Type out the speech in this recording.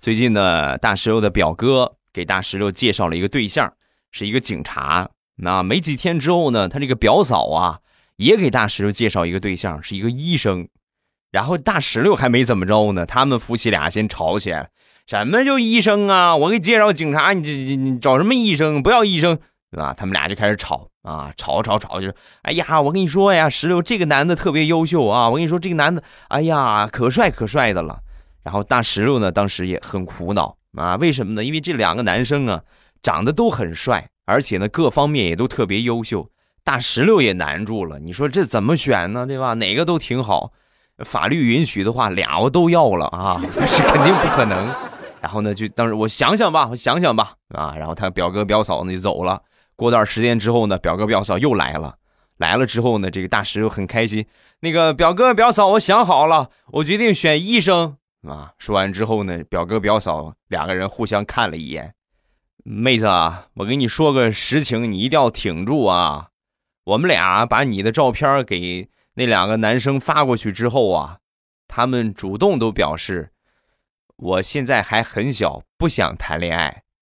最近呢，大石榴的表哥给大石榴介绍了一个对象，是一个警察。那没几天之后呢，他这个表嫂啊，也给大石榴介绍一个对象，是一个医生。然后大石榴还没怎么着呢，他们夫妻俩先吵起来。什么叫医生啊？我给介绍警察，你这你你找什么医生？不要医生，对吧？他们俩就开始吵啊，吵吵吵，就是哎呀，我跟你说呀，石榴这个男的特别优秀啊，我跟你说这个男的，哎呀，可帅可帅的了。然后大石榴呢，当时也很苦恼啊，为什么呢？因为这两个男生啊，长得都很帅，而且呢，各方面也都特别优秀。大石榴也难住了，你说这怎么选呢？对吧？哪个都挺好，法律允许的话，俩我都要了啊，但是肯定不可能。然后呢，就当时我想想吧，我想想吧，啊，然后他表哥表嫂呢就走了。过段时间之后呢，表哥表嫂又来了，来了之后呢，这个大石榴很开心。那个表哥表嫂，我想好了，我决定选医生啊。说完之后呢，表哥表嫂两个人互相看了一眼。妹子啊，我跟你说个实情，你一定要挺住啊。我们俩把你的照片给那两个男生发过去之后啊，他们主动都表示。我现在还很小，不想谈恋爱。